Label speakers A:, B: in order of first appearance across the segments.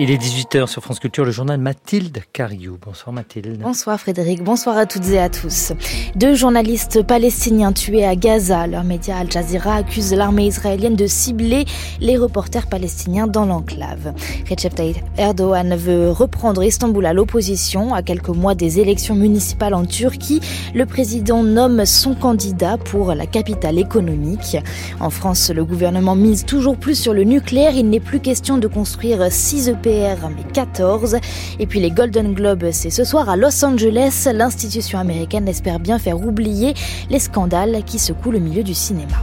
A: Il est 18h sur France Culture, le journal Mathilde Cariou. Bonsoir Mathilde.
B: Bonsoir Frédéric, bonsoir à toutes et à tous. Deux journalistes palestiniens tués à Gaza. Leur média Al Jazeera accuse l'armée israélienne de cibler les reporters palestiniens dans l'enclave. Recep Tayyip Erdogan veut reprendre Istanbul à l'opposition. À quelques mois des élections municipales en Turquie, le président nomme son candidat pour la capitale économique. En France, le gouvernement mise toujours plus sur le nucléaire. Il n'est plus question de construire 6 Mais 14. Et puis les Golden Globes, c'est ce soir à Los Angeles. L'institution américaine espère bien faire oublier les scandales qui secouent le milieu du cinéma.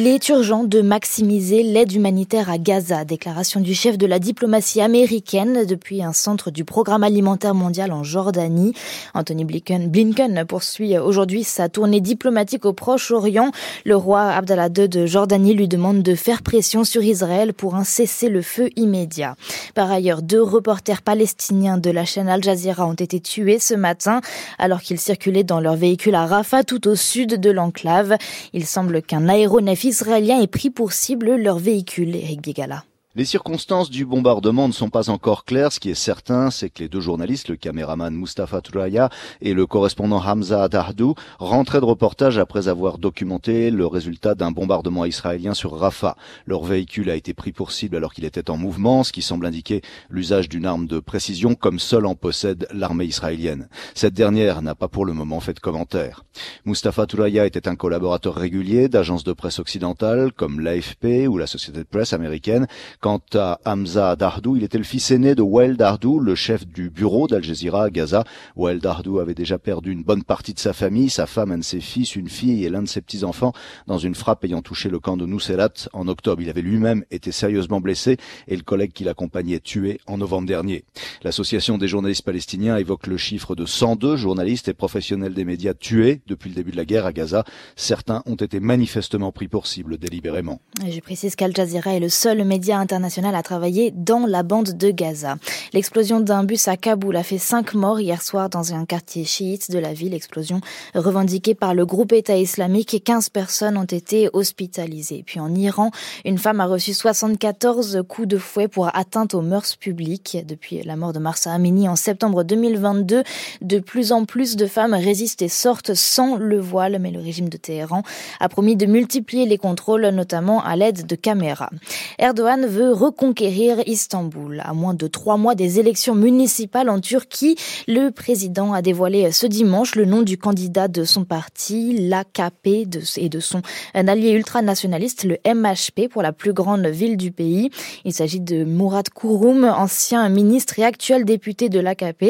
B: Il est urgent de maximiser l'aide humanitaire à Gaza, déclaration du chef de la diplomatie américaine depuis un centre du programme alimentaire mondial en Jordanie. Anthony Blinken, poursuit aujourd'hui sa tournée diplomatique au Proche-Orient. Le roi Abdallah II de Jordanie lui demande de faire pression sur Israël pour un cessez-le-feu immédiat. Par ailleurs, deux reporters palestiniens de la chaîne Al Jazeera ont été tués ce matin alors qu'ils circulaient dans leur véhicule à Rafah tout au sud de l'enclave. Il semble qu'un aéronef israélien ait pris pour cible leur véhicule, Eric Bigala.
C: Les circonstances du bombardement ne sont pas encore claires. Ce qui est certain, c'est que les deux journalistes, le caméraman Mustafa Touraya et le correspondant Hamza Dardou, rentraient de reportage après avoir documenté le résultat d'un bombardement israélien sur Rafah. Leur véhicule a été pris pour cible alors qu'il était en mouvement, ce qui semble indiquer l'usage d'une arme de précision comme seule en possède l'armée israélienne. Cette dernière n'a pas pour le moment fait de commentaires. Mustafa Touraya était un collaborateur régulier d'agences de presse occidentales comme l'AFP ou la société de presse américaine. Quant à Hamza Dardou, il était le fils aîné de Wael Dardou, le chef du bureau d'Al Jazeera à Gaza. Wael Dardou avait déjà perdu une bonne partie de sa famille, sa femme, un de ses fils, une fille et l'un de ses petits-enfants dans une frappe ayant touché le camp de Nuseirat en octobre. Il avait lui-même été sérieusement blessé et le collègue qui l'accompagnait tué en novembre dernier. L'association des journalistes palestiniens évoque le chiffre de 102 journalistes et professionnels des médias tués depuis le début de la guerre à Gaza. Certains ont été manifestement pris pour cible délibérément.
B: je précise qu'Al Jazeera est le seul média international international a travaillé dans la bande de Gaza. L'explosion d'un bus à Kaboul a fait cinq morts hier soir dans un quartier chiite de la ville. Explosion revendiquée par le groupe État islamique et 15 personnes ont été hospitalisées. Puis en Iran, une femme a reçu 74 coups de fouet pour atteinte aux mœurs publiques. Depuis la mort de Marsa Amini en septembre 2022, de plus en plus de femmes résistent et sortent sans le voile, mais le régime de Téhéran a promis de multiplier les contrôles, notamment à l'aide de caméras. Erdogan veut reconquérir Istanbul. À moins de trois mois des élections municipales en Turquie, le président a dévoilé ce dimanche le nom du candidat de son parti, l'AKP, et de son allié ultranationaliste, le MHP, pour la plus grande ville du pays. Il s'agit de Murat Kurum, ancien ministre et actuel député de l'AKP.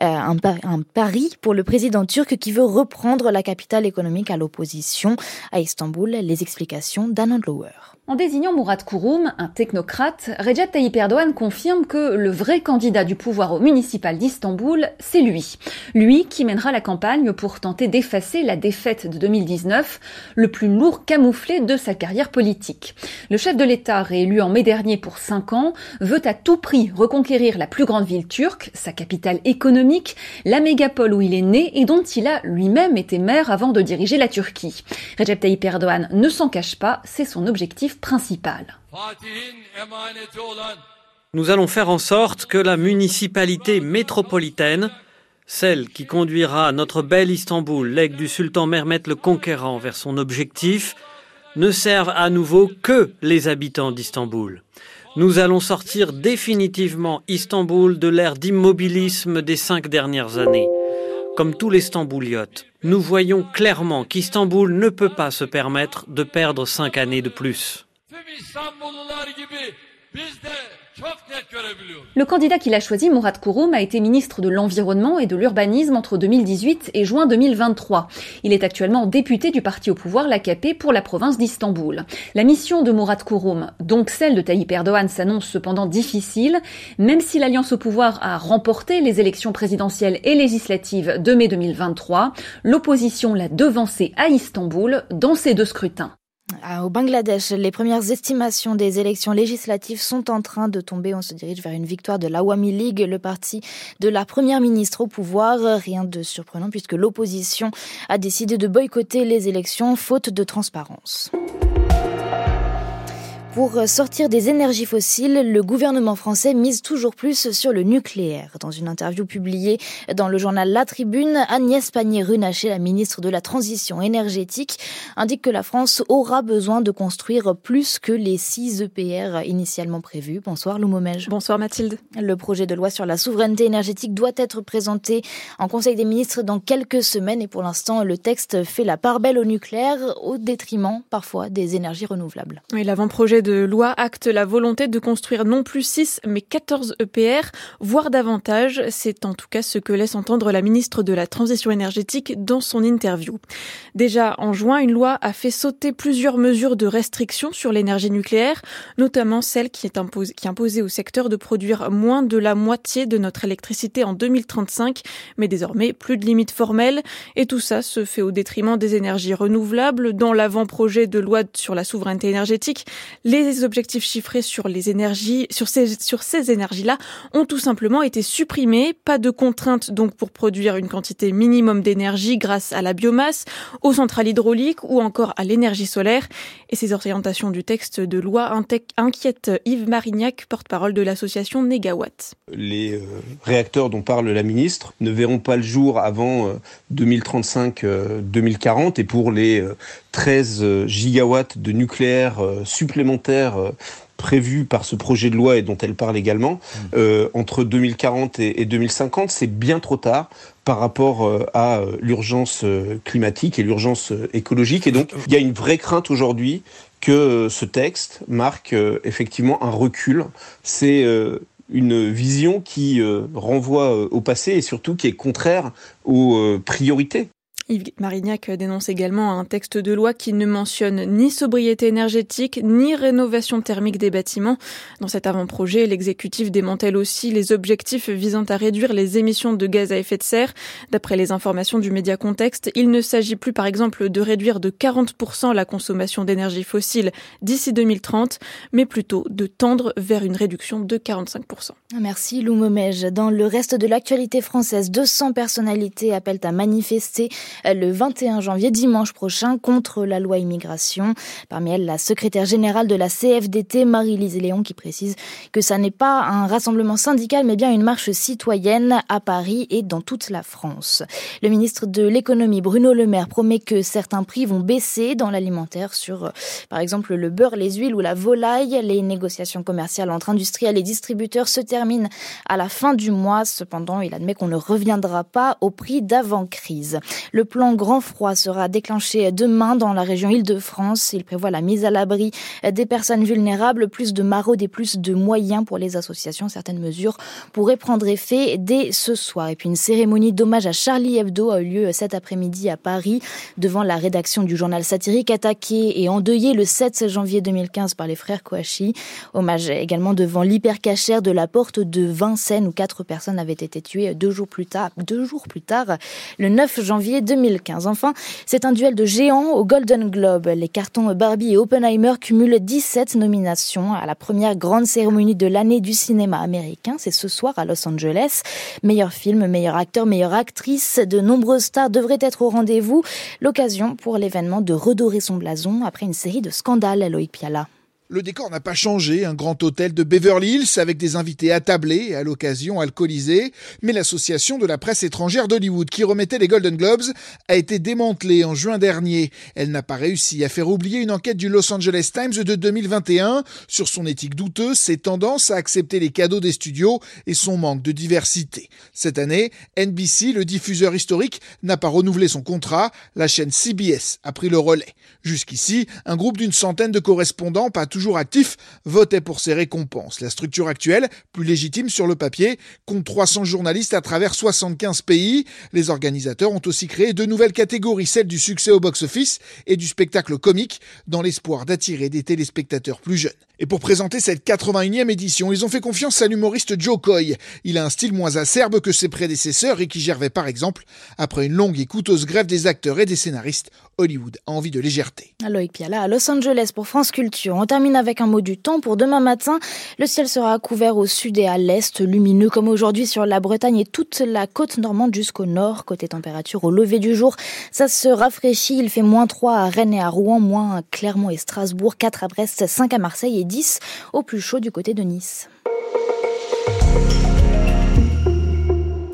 B: Euh, un, un pari pour le président turc qui veut reprendre la capitale économique à l'opposition à Istanbul. Les explications d'Anand Lower.
D: En désignant Murat Kurum, un technocrate, Recep Tayyip Erdogan confirme que le vrai candidat du pouvoir au municipal d'Istanbul, c'est lui. Lui qui mènera la campagne pour tenter d'effacer la défaite de 2019, le plus lourd camouflé de sa carrière politique. Le chef de l'État, réélu en mai dernier pour cinq ans, veut à tout prix reconquérir la plus grande ville turque, sa capitale économique, la mégapole où il est né et dont il a lui-même été maire avant de diriger la Turquie. Recep Tayyip Erdogan ne s'en cache pas, c'est son objectif principal.
E: Nous allons faire en sorte que la municipalité métropolitaine, celle qui conduira notre bel Istanbul, l'aigle du sultan Mehmet le Conquérant, vers son objectif, ne serve à nouveau que les habitants d'Istanbul. Nous allons sortir définitivement Istanbul de l'ère d'immobilisme des cinq dernières années. Comme tous les Stambouliotes, nous voyons clairement qu'Istanbul ne peut pas se permettre de perdre cinq années de plus.
D: Le candidat qu'il a choisi, Mourad Kouroum, a été ministre de l'Environnement et de l'Urbanisme entre 2018 et juin 2023. Il est actuellement député du parti au pouvoir, l'AKP, pour la province d'Istanbul. La mission de Mourad Kouroum, donc celle de Tayyip Erdogan, s'annonce cependant difficile, même si l'Alliance au pouvoir a remporté les élections présidentielles et législatives de mai 2023, l'opposition l'a devancé à Istanbul dans ces deux scrutins.
B: Au Bangladesh, les premières estimations des élections législatives sont en train de tomber. On se dirige vers une victoire de l'Awami League, le parti de la première ministre au pouvoir. Rien de surprenant puisque l'opposition a décidé de boycotter les élections faute de transparence. Pour sortir des énergies fossiles, le gouvernement français mise toujours plus sur le nucléaire. Dans une interview publiée dans le journal La Tribune, Agnès Pannier-Runacher, la ministre de la Transition énergétique, indique que la France aura besoin de construire plus que les 6 EPR initialement prévus. Bonsoir Lou
F: Bonsoir Mathilde.
B: Le projet de loi sur la souveraineté énergétique doit être présenté en Conseil des ministres dans quelques semaines et pour l'instant le texte fait la part belle au nucléaire au détriment parfois des énergies renouvelables.
F: Oui, l'avant-projet de loi acte la volonté de construire non plus 6 mais 14 EPR, voire davantage. C'est en tout cas ce que laisse entendre la ministre de la Transition énergétique dans son interview. Déjà en juin, une loi a fait sauter plusieurs mesures de restriction sur l'énergie nucléaire, notamment celle qui, est imposée, imposait au secteur de produire moins de la moitié de notre électricité en 2035, mais désormais plus de limites formelles. Et tout ça se fait au détriment des énergies renouvelables. Dans l'avant-projet de loi sur la souveraineté énergétique, les objectifs chiffrés sur les énergies, sur ces, énergies-là ont tout simplement été supprimés. Pas de contraintes donc pour produire une quantité minimum d'énergie grâce à la biomasse, aux centrales hydrauliques ou encore à l'énergie solaire. Et ces orientations du texte de loi inquiètent Yves Marignac, porte-parole de l'association Negawatt.
G: Les euh, réacteurs dont parle la ministre ne verront pas le jour avant 2035-2040 euh, et pour les 13 euh, gigawatts de nucléaire supplémentaires prévus par ce projet de loi et dont elle parle également, mmh. entre 2040 et, 2050, c'est bien trop tard par rapport à l'urgence climatique et l'urgence écologique. Et donc, il y a une vraie crainte aujourd'hui que ce texte marque effectivement un recul. C'est une vision qui euh, renvoie euh, au passé et surtout qui est contraire aux euh, priorités
F: Yves Marignac dénonce également un texte de loi qui ne mentionne ni sobriété énergétique ni rénovation thermique des bâtiments. Dans cet avant-projet, l'exécutif démantèle aussi les objectifs visant à réduire les émissions de gaz à effet de serre. D'après les informations du média Contexte, il ne s'agit plus par exemple de réduire de 40% la consommation d'énergie fossile d'ici 2030, mais plutôt de tendre vers une réduction de 45%.
B: Merci Lou Momège. Dans le reste de l'actualité française, 200 personnalités appellent à manifester le 21 janvier, dimanche prochain, contre la loi immigration. Parmi elles, la secrétaire générale de la CFDT, Marie-Lise Léon, qui précise que ça n'est pas un rassemblement syndical, mais bien une marche citoyenne à Paris et dans toute la France. Le ministre de l'économie, Bruno Le Maire, promet que certains prix vont baisser dans l'alimentaire sur, par exemple, le beurre, les huiles ou la volaille. Les négociations commerciales entre industriels et distributeurs se terminent à la fin du mois. Cependant, il admet qu'on ne reviendra pas au prix d'avant-crise. Plan Grand Froid sera déclenché demain dans la région Île-de-France. Il prévoit la mise à l'abri des personnes vulnérables, plus de maraudes et plus de moyens pour les associations. Certaines mesures pourraient prendre effet dès ce soir. Et puis une cérémonie d'hommage à Charlie Hebdo a eu lieu cet après-midi à Paris devant la rédaction du journal satirique attaqué et endeuillé le 7 janvier 2015 par les frères Kouachi. Hommage également devant l'hypercachère de la porte de Vincennes où quatre personnes avaient été tuées deux jours plus tard, deux jours plus tard le 9 janvier 2015. Enfin, c'est un duel de géants au Golden Globe. Les cartons Barbie et Oppenheimer cumulent 17 nominations à la première grande cérémonie de l'année du cinéma américain. C'est ce soir à Los Angeles. Meilleur film, meilleur acteur, meilleure actrice, de nombreuses stars devraient être au rendez-vous. L'occasion pour l'événement de redorer son blason après une série de scandales, Loïc Piala.
H: Le décor n'a pas changé, un grand hôtel de Beverly Hills avec des invités attablés à l'occasion alcoolisés, mais l'association de la presse étrangère d'Hollywood qui remettait les Golden Globes a été démantelée en juin dernier. Elle n'a pas réussi à faire oublier une enquête du Los Angeles Times de 2021 sur son éthique douteuse, ses tendances à accepter les cadeaux des studios et son manque de diversité. Cette année, NBC, le diffuseur historique, n'a pas renouvelé son contrat, la chaîne CBS a pris le relais. Jusqu'ici, un groupe d'une centaine de correspondants, toujours toujours actif, votait pour ces récompenses. La structure actuelle, plus légitime sur le papier, compte 300 journalistes à travers 75 pays. Les organisateurs ont aussi créé deux nouvelles catégories, celle du succès au box-office et du spectacle comique, dans l'espoir d'attirer des téléspectateurs plus jeunes. Et pour présenter cette 81e édition, ils ont fait confiance à l'humoriste Joe Coy. Il a un style moins acerbe que ses prédécesseurs et qui Gervais par exemple. Après une longue et coûteuse grève des acteurs et des scénaristes, Hollywood a envie de légèreté.
B: Loïc Piala à Los Angeles pour France Culture. On termine termine avec un mot du temps. Pour demain matin, le ciel sera couvert au sud et à l'est, lumineux comme aujourd'hui sur la Bretagne et toute la côte normande jusqu'au nord. Côté température, au lever du jour, ça se rafraîchit. Il fait moins 3 à Rennes et à Rouen, moins à Clermont et Strasbourg, 4 à Brest, 5 à Marseille et 10 au plus chaud du côté de Nice.